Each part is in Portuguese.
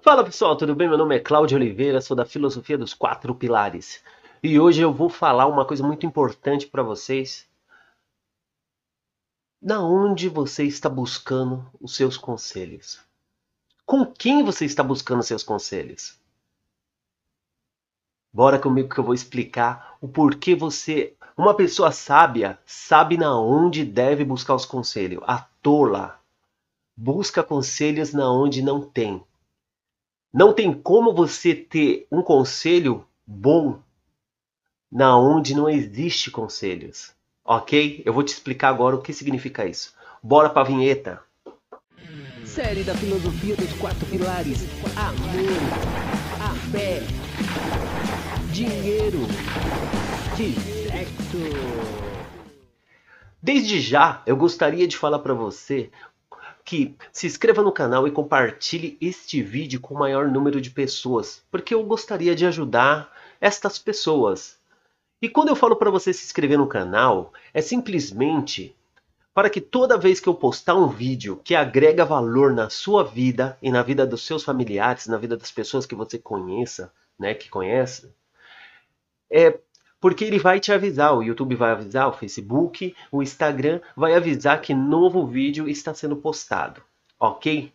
Fala pessoal, tudo bem? Meu nome é Cláudio Oliveira, sou da Filosofia dos Quatro Pilares. E hoje eu vou falar uma coisa muito importante para vocês. Da onde você está buscando os seus conselhos? Com quem você está buscando seus conselhos? Bora comigo que eu vou explicar o porquê você, uma pessoa sábia, sabe na onde deve buscar os conselhos. A tola busca conselhos na onde não tem. Não tem como você ter um conselho bom na onde não existe conselhos. Ok? Eu vou te explicar agora o que significa isso. Bora pra vinheta. Série da filosofia dos quatro pilares: amor, a fé, dinheiro e sexo. Desde já, eu gostaria de falar para você que se inscreva no canal e compartilhe este vídeo com o maior número de pessoas, porque eu gostaria de ajudar estas pessoas. E quando eu falo para você se inscrever no canal, é simplesmente para que toda vez que eu postar um vídeo que agrega valor na sua vida e na vida dos seus familiares, na vida das pessoas que você conheça, né, que conhece, é porque ele vai te avisar, o YouTube vai avisar, o Facebook, o Instagram vai avisar que novo vídeo está sendo postado, ok?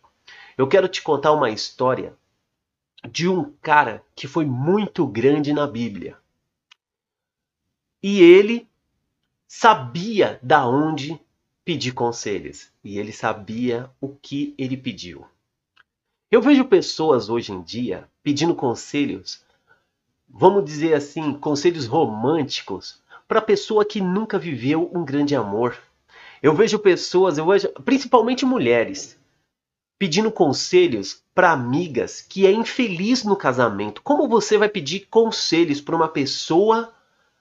Eu quero te contar uma história de um cara que foi muito grande na Bíblia. E ele sabia da onde pedir conselhos e ele sabia o que ele pediu. Eu vejo pessoas hoje em dia pedindo conselhos vamos dizer assim, conselhos românticos para pessoa que nunca viveu um grande amor. Eu vejo pessoas, eu vejo, principalmente mulheres, pedindo conselhos para amigas que é infeliz no casamento. Como você vai pedir conselhos para uma pessoa,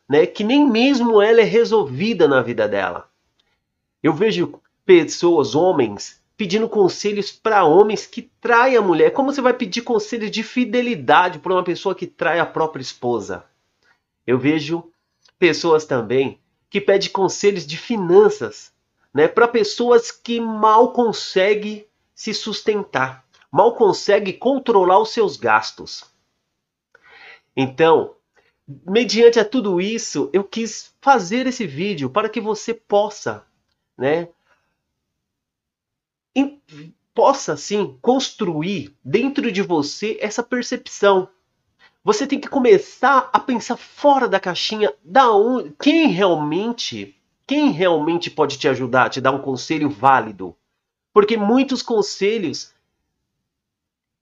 né, que nem mesmo ela é resolvida na vida dela? Eu vejo pessoas, homens, pedindo conselhos para homens que traem a mulher. Como você vai pedir conselhos de fidelidade para uma pessoa que trai a própria esposa? Eu vejo pessoas também que pedem conselhos de finanças, né, para pessoas que mal conseguem se sustentar, mal conseguem controlar os seus gastos. Então, mediante a tudo isso, eu quis fazer esse vídeo para que você possa, né, possa assim construir dentro de você essa percepção. Você tem que começar a pensar fora da caixinha, da onde, quem realmente, quem realmente pode te ajudar, te dar um conselho válido. Porque muitos conselhos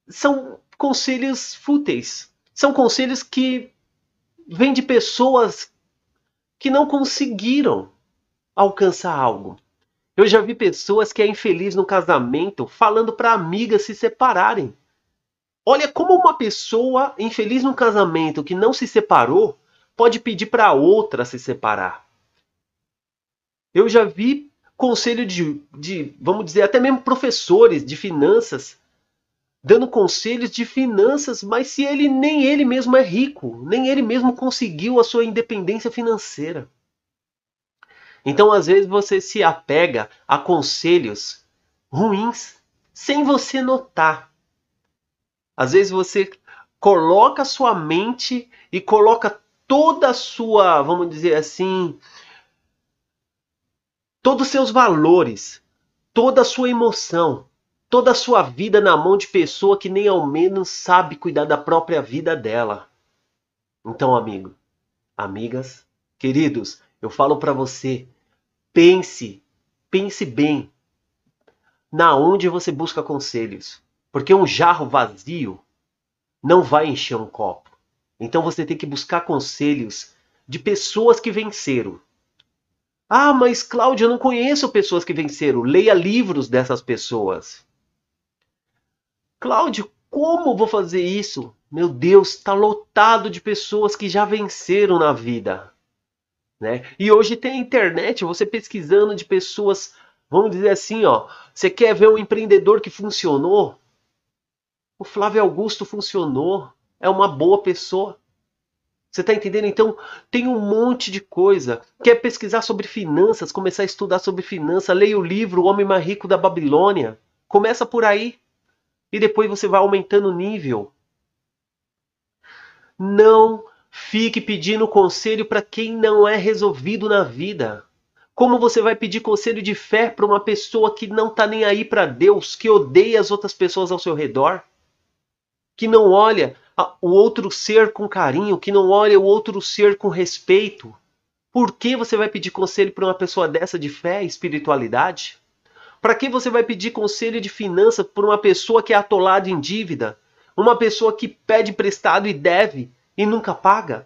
são conselhos fúteis, são conselhos que vêm de pessoas que não conseguiram alcançar algo. Eu já vi pessoas que é infeliz no casamento falando para amigas se separarem. Olha como uma pessoa infeliz no casamento que não se separou pode pedir para outra se separar. Eu já vi conselho de, de, vamos dizer, até mesmo professores de finanças dando conselhos de finanças, mas se ele nem ele mesmo é rico, nem ele mesmo conseguiu a sua independência financeira. Então, às vezes, você se apega a conselhos ruins sem você notar. Às vezes, você coloca sua mente e coloca toda a sua, vamos dizer assim, todos os seus valores, toda a sua emoção, toda a sua vida na mão de pessoa que nem ao menos sabe cuidar da própria vida dela. Então, amigo, amigas, queridos, eu falo para você, Pense, pense bem na onde você busca conselhos, porque um jarro vazio não vai encher um copo. Então você tem que buscar conselhos de pessoas que venceram. Ah, mas Cláudio, eu não conheço pessoas que venceram. Leia livros dessas pessoas. Cláudio, como vou fazer isso? Meu Deus, está lotado de pessoas que já venceram na vida. Né? E hoje tem a internet, você pesquisando de pessoas, vamos dizer assim, ó, você quer ver um empreendedor que funcionou? O Flávio Augusto funcionou, é uma boa pessoa. Você está entendendo? Então, tem um monte de coisa. Quer pesquisar sobre finanças, começar a estudar sobre finanças, leia o livro O Homem Mais Rico da Babilônia. Começa por aí. e depois você vai aumentando o nível. Não fique pedindo conselho para quem não é resolvido na vida. Como você vai pedir conselho de fé para uma pessoa que não está nem aí para Deus, que odeia as outras pessoas ao seu redor, que não olha o outro ser com carinho, que não olha o outro ser com respeito? Por que você vai pedir conselho para uma pessoa dessa de fé e espiritualidade? Para que você vai pedir conselho de finança por uma pessoa que é atolada em dívida? Uma pessoa que pede prestado e deve e nunca paga?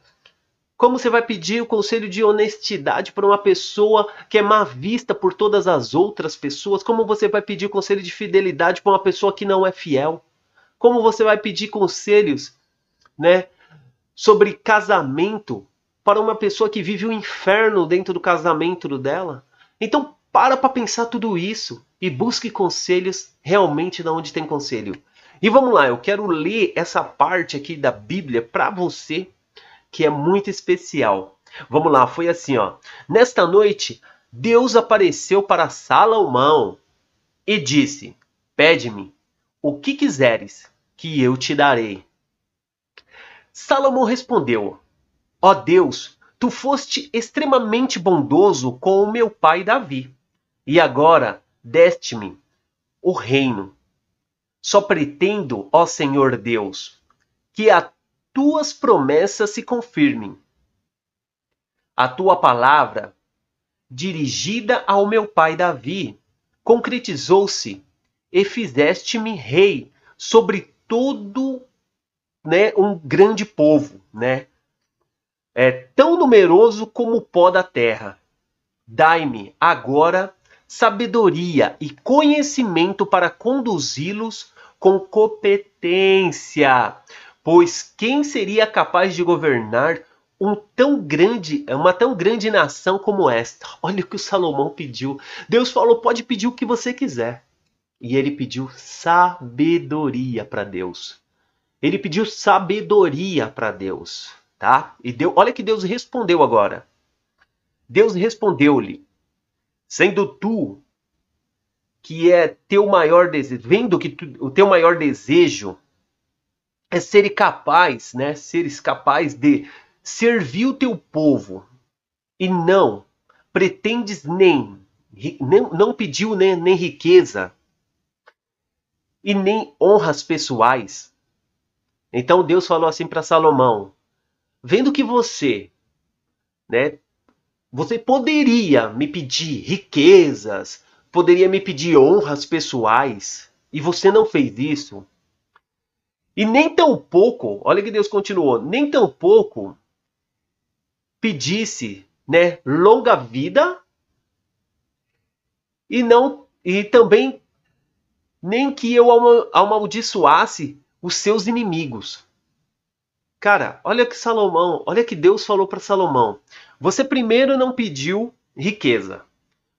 Como você vai pedir o conselho de honestidade para uma pessoa que é má vista por todas as outras pessoas? Como você vai pedir o conselho de fidelidade para uma pessoa que não é fiel? Como você vai pedir conselhos, né, sobre casamento para uma pessoa que vive o um inferno dentro do casamento dela? Então, para para pensar tudo isso e busque conselhos realmente da onde tem conselho. E vamos lá, eu quero ler essa parte aqui da Bíblia para você que é muito especial. Vamos lá, foi assim, ó. Nesta noite, Deus apareceu para Salomão e disse: Pede-me o que quiseres, que eu te darei. Salomão respondeu: Ó Deus, tu foste extremamente bondoso com o meu pai Davi, e agora deste-me o reino. Só pretendo, ó Senhor Deus, que a tuas promessas se confirmem. A tua palavra, dirigida ao meu pai Davi, concretizou-se e fizeste-me rei sobre todo né, um grande povo, né? É tão numeroso como o pó da terra. Dai-me agora sabedoria e conhecimento para conduzi-los com competência Pois quem seria capaz de governar um tão grande, uma tão grande nação como esta? Olha o que o Salomão pediu. Deus falou: pode pedir o que você quiser. E ele pediu sabedoria para Deus. Ele pediu sabedoria para Deus, tá? E deu, olha que Deus respondeu agora. Deus respondeu-lhe: sendo tu que é teu maior desejo, vendo que tu, o teu maior desejo é ser capaz, né? Seres capaz de servir o teu povo e não pretendes nem, nem não pediu nem, nem riqueza e nem honras pessoais. Então Deus falou assim para Salomão: vendo que você, né? Você poderia me pedir riquezas, poderia me pedir honras pessoais, e você não fez isso. E nem tão pouco, olha que Deus continuou, nem tão pouco pedisse, né, longa vida e não e também nem que eu amaldiçoasse os seus inimigos. Cara, olha que Salomão, olha que Deus falou para Salomão. Você primeiro não pediu riqueza.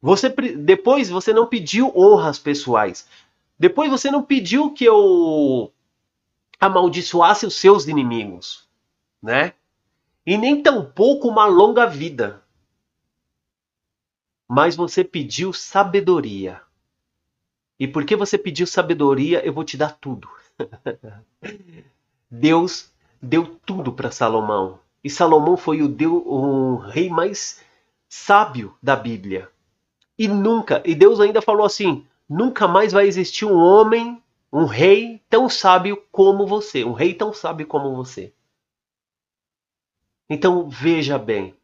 Você depois você não pediu honras pessoais. Depois você não pediu que eu amaldiçoasse os seus inimigos, né? E nem tampouco uma longa vida. Mas você pediu sabedoria. E porque você pediu sabedoria, eu vou te dar tudo. Deus deu tudo para Salomão. E Salomão foi o, Deus, o rei mais sábio da Bíblia. E nunca, e Deus ainda falou assim: nunca mais vai existir um homem um rei tão sábio como você, um rei tão sábio como você. Então veja bem,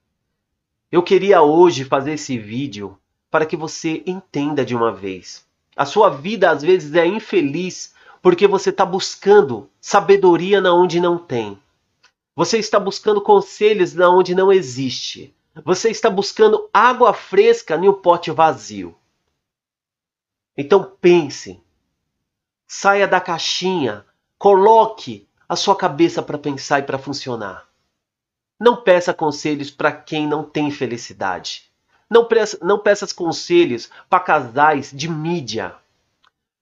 eu queria hoje fazer esse vídeo para que você entenda de uma vez. A sua vida às vezes é infeliz porque você está buscando sabedoria na onde não tem. Você está buscando conselhos na onde não existe. Você está buscando água fresca em um pote vazio. Então pense, Saia da caixinha. Coloque a sua cabeça para pensar e para funcionar. Não peça conselhos para quem não tem felicidade. Não peça, não peça conselhos para casais de mídia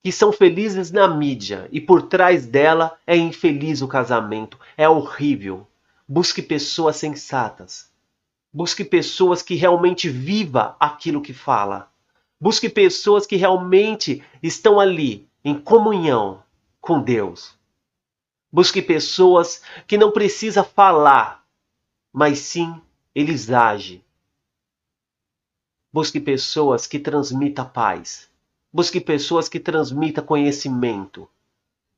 que são felizes na mídia e por trás dela é infeliz o casamento, é horrível. Busque pessoas sensatas. Busque pessoas que realmente viva aquilo que fala. Busque pessoas que realmente estão ali em comunhão com Deus. Busque pessoas que não precisa falar, mas sim eles agem. Busque pessoas que transmitam paz. Busque pessoas que transmitam conhecimento.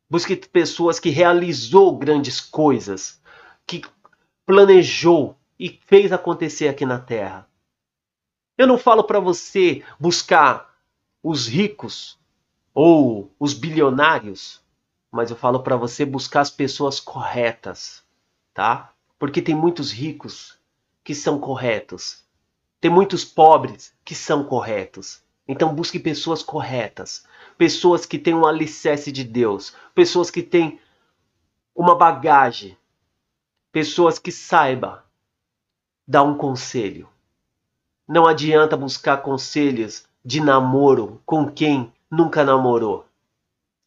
Busque pessoas que realizou grandes coisas, que planejou e fez acontecer aqui na Terra. Eu não falo para você buscar os ricos ou os bilionários, mas eu falo para você buscar as pessoas corretas, tá? Porque tem muitos ricos que são corretos, tem muitos pobres que são corretos. Então busque pessoas corretas, pessoas que têm um alicerce de Deus, pessoas que têm uma bagagem, pessoas que saiba dar um conselho. Não adianta buscar conselhos de namoro com quem nunca namorou,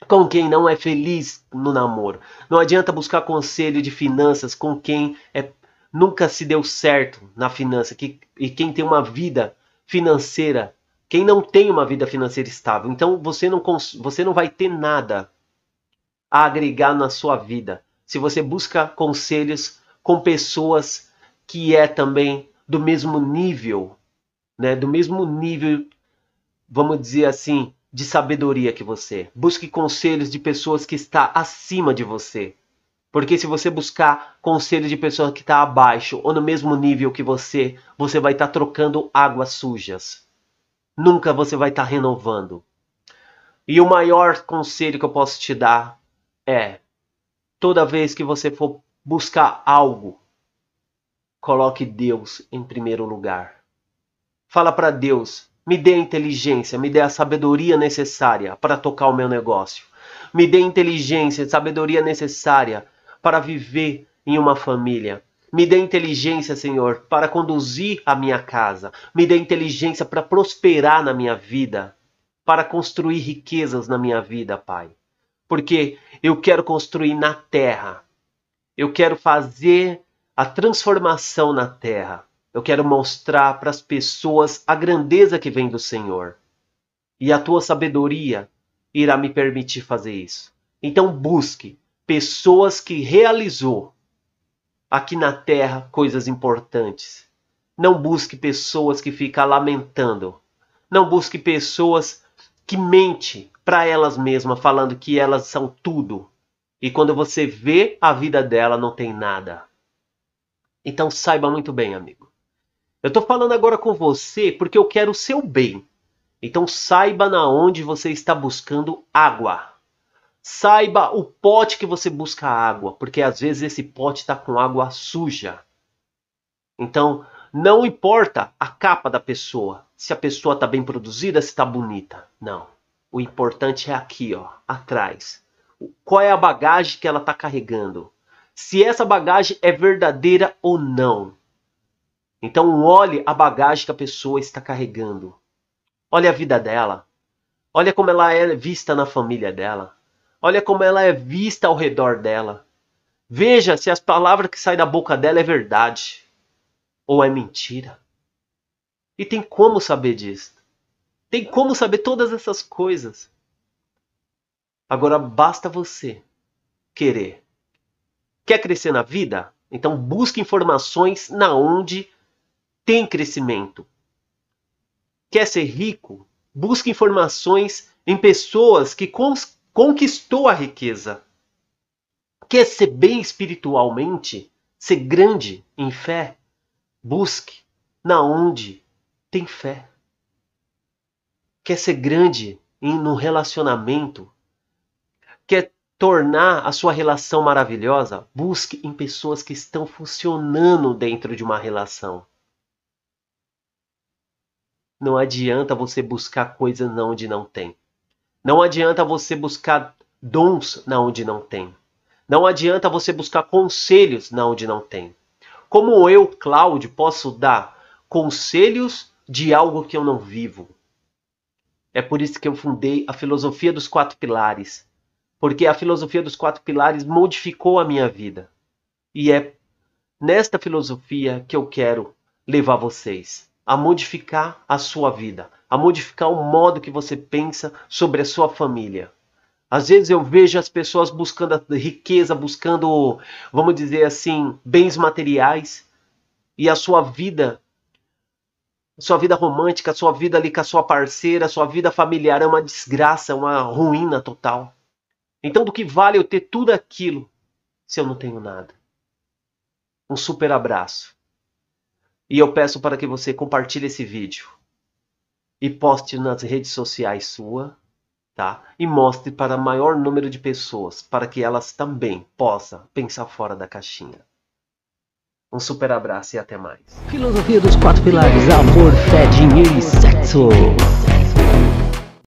com quem não é feliz no namoro. Não adianta buscar conselho de finanças com quem é, nunca se deu certo na finança que, e quem tem uma vida financeira, quem não tem uma vida financeira estável. Então você não, você não vai ter nada a agregar na sua vida se você busca conselhos com pessoas que é também do mesmo nível, né, do mesmo nível vamos dizer assim, de sabedoria que você. Busque conselhos de pessoas que está acima de você. Porque se você buscar conselhos de pessoas que está abaixo ou no mesmo nível que você, você vai estar tá trocando águas sujas. Nunca você vai estar tá renovando. E o maior conselho que eu posso te dar é: toda vez que você for buscar algo, coloque Deus em primeiro lugar. Fala para Deus me dê a inteligência, me dê a sabedoria necessária para tocar o meu negócio. Me dê inteligência e sabedoria necessária para viver em uma família. Me dê inteligência, Senhor, para conduzir a minha casa. Me dê inteligência para prosperar na minha vida, para construir riquezas na minha vida, Pai. Porque eu quero construir na terra. Eu quero fazer a transformação na terra. Eu quero mostrar para as pessoas a grandeza que vem do Senhor. E a tua sabedoria irá me permitir fazer isso. Então busque pessoas que realizou aqui na terra coisas importantes. Não busque pessoas que ficam lamentando. Não busque pessoas que mente para elas mesmas, falando que elas são tudo. E quando você vê a vida dela, não tem nada. Então saiba muito bem, amigo. Eu estou falando agora com você porque eu quero o seu bem. Então saiba na onde você está buscando água. Saiba o pote que você busca água, porque às vezes esse pote está com água suja. Então não importa a capa da pessoa, se a pessoa está bem produzida, se está bonita. Não. O importante é aqui, ó, atrás. Qual é a bagagem que ela está carregando? Se essa bagagem é verdadeira ou não. Então olhe a bagagem que a pessoa está carregando. Olhe a vida dela. Olha como ela é vista na família dela. Olha como ela é vista ao redor dela. Veja se as palavras que saem da boca dela é verdade ou é mentira. E tem como saber disso. Tem como saber todas essas coisas. Agora basta você querer. Quer crescer na vida? Então busque informações na onde tem crescimento. Quer ser rico? Busque informações em pessoas que conquistou a riqueza. Quer ser bem espiritualmente? Ser grande em fé? Busque na onde tem fé. Quer ser grande no relacionamento? Quer tornar a sua relação maravilhosa? Busque em pessoas que estão funcionando dentro de uma relação. Não adianta você buscar coisas onde não tem. Não adianta você buscar dons na onde não tem. Não adianta você buscar conselhos na onde não tem. Como eu, Cláudio, posso dar conselhos de algo que eu não vivo? É por isso que eu fundei a filosofia dos quatro pilares. Porque a filosofia dos quatro pilares modificou a minha vida. E é nesta filosofia que eu quero levar vocês a modificar a sua vida, a modificar o modo que você pensa sobre a sua família. Às vezes eu vejo as pessoas buscando riqueza, buscando, vamos dizer assim, bens materiais, e a sua vida, sua vida romântica, sua vida ali com a sua parceira, sua vida familiar é uma desgraça, uma ruína total. Então, do que vale eu ter tudo aquilo se eu não tenho nada? Um super abraço. E eu peço para que você compartilhe esse vídeo e poste nas redes sociais sua tá? E mostre para maior número de pessoas, para que elas também possam pensar fora da caixinha. Um super abraço e até mais. Filosofia dos quatro pilares: amor, fé, dinheiro e sexo.